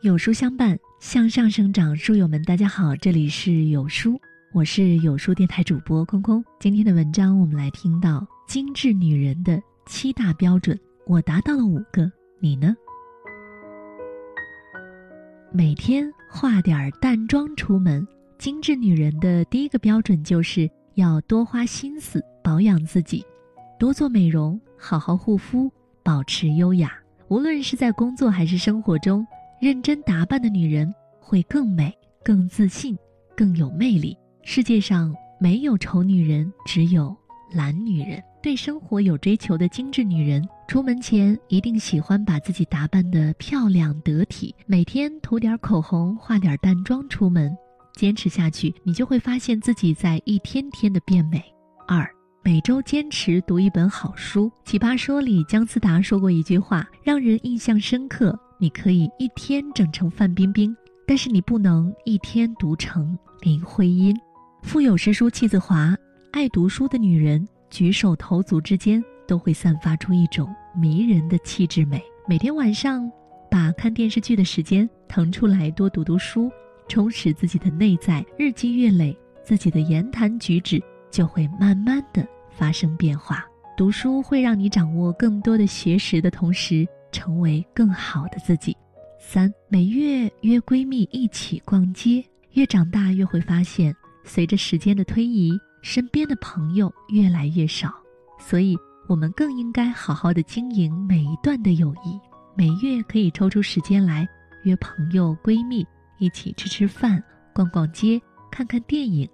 有书相伴，向上生长。书友们，大家好，这里是有书，我是有书电台主播空空。今天的文章，我们来听到精致女人的七大标准，我达到了五个，你呢？每天化点淡妆出门。精致女人的第一个标准就是要多花心思保养自己，多做美容，好好护肤，保持优雅。无论是在工作还是生活中。认真打扮的女人会更美、更自信、更有魅力。世界上没有丑女人，只有懒女人。对生活有追求的精致女人，出门前一定喜欢把自己打扮得漂亮得体，每天涂点口红、化点淡妆出门。坚持下去，你就会发现自己在一天天的变美。二，每周坚持读一本好书。《奇葩说》里，姜思达说过一句话，让人印象深刻。你可以一天整成范冰冰，但是你不能一天读成林徽因。腹有诗书气自华，爱读书的女人举手投足之间都会散发出一种迷人的气质美。每天晚上把看电视剧的时间腾出来，多读读书，充实自己的内在。日积月累，自己的言谈举止就会慢慢的发生变化。读书会让你掌握更多的学识的同时。成为更好的自己。三，每月约闺蜜一起逛街。越长大越会发现，随着时间的推移，身边的朋友越来越少，所以我们更应该好好的经营每一段的友谊。每月可以抽出时间来约朋友、闺蜜一起吃吃饭、逛逛街、看看电影、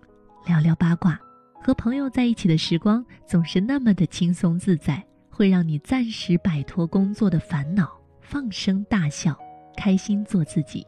聊聊八卦。和朋友在一起的时光总是那么的轻松自在。会让你暂时摆脱工作的烦恼，放声大笑，开心做自己。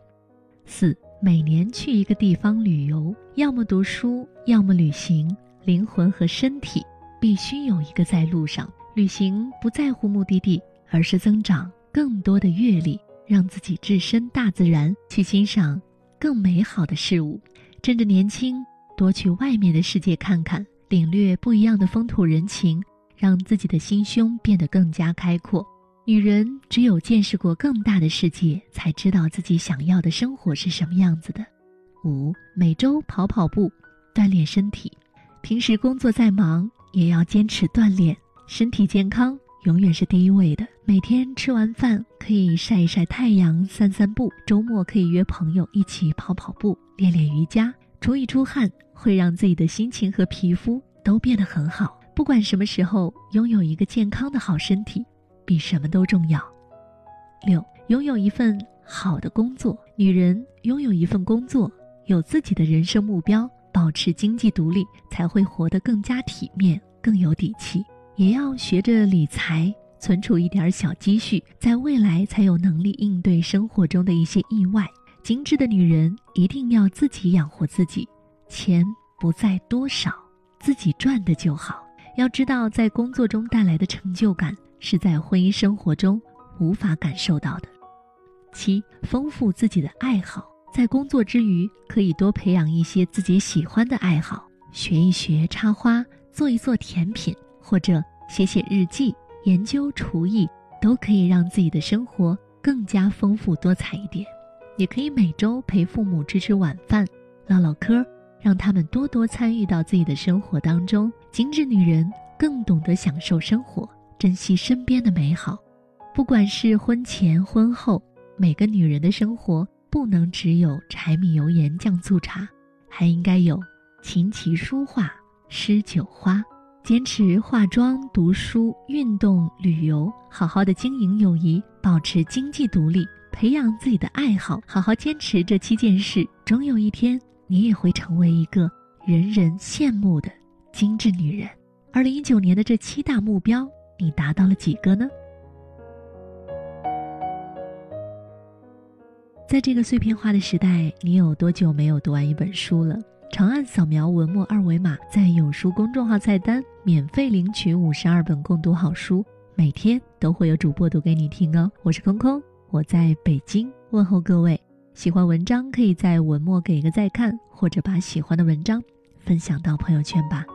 四，每年去一个地方旅游，要么读书，要么旅行。灵魂和身体必须有一个在路上。旅行不在乎目的地，而是增长更多的阅历，让自己置身大自然，去欣赏更美好的事物。趁着年轻，多去外面的世界看看，领略不一样的风土人情。让自己的心胸变得更加开阔。女人只有见识过更大的世界，才知道自己想要的生活是什么样子的。五，每周跑跑步，锻炼身体。平时工作再忙，也要坚持锻炼。身体健康永远是第一位的。每天吃完饭可以晒一晒太阳，散散步。周末可以约朋友一起跑跑步，练练瑜伽。出一出汗，会让自己的心情和皮肤都变得很好。不管什么时候，拥有一个健康的好身体，比什么都重要。六，拥有一份好的工作。女人拥有一份工作，有自己的人生目标，保持经济独立，才会活得更加体面、更有底气。也要学着理财，存储一点小积蓄，在未来才有能力应对生活中的一些意外。精致的女人一定要自己养活自己，钱不在多少，自己赚的就好。要知道，在工作中带来的成就感是在婚姻生活中无法感受到的。七，丰富自己的爱好，在工作之余可以多培养一些自己喜欢的爱好，学一学插花，做一做甜品，或者写写日记、研究厨艺，都可以让自己的生活更加丰富多彩一点。也可以每周陪父母吃吃晚饭，唠唠嗑。让他们多多参与到自己的生活当中。精致女人更懂得享受生活，珍惜身边的美好。不管是婚前婚后，每个女人的生活不能只有柴米油盐酱醋茶，还应该有琴棋书画诗酒花。坚持化妆、读书、运动、旅游，好好的经营友谊，保持经济独立，培养自己的爱好，好好坚持这七件事，终有一天。你也会成为一个人人羡慕的精致女人。二零一九年的这七大目标，你达到了几个呢？在这个碎片化的时代，你有多久没有读完一本书了？长按扫描文末二维码，在有书公众号菜单免费领取五十二本共读好书，每天都会有主播读给你听哦。我是空空，我在北京问候各位。喜欢文章，可以在文末给一个再看，或者把喜欢的文章分享到朋友圈吧。